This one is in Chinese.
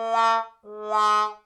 啦啦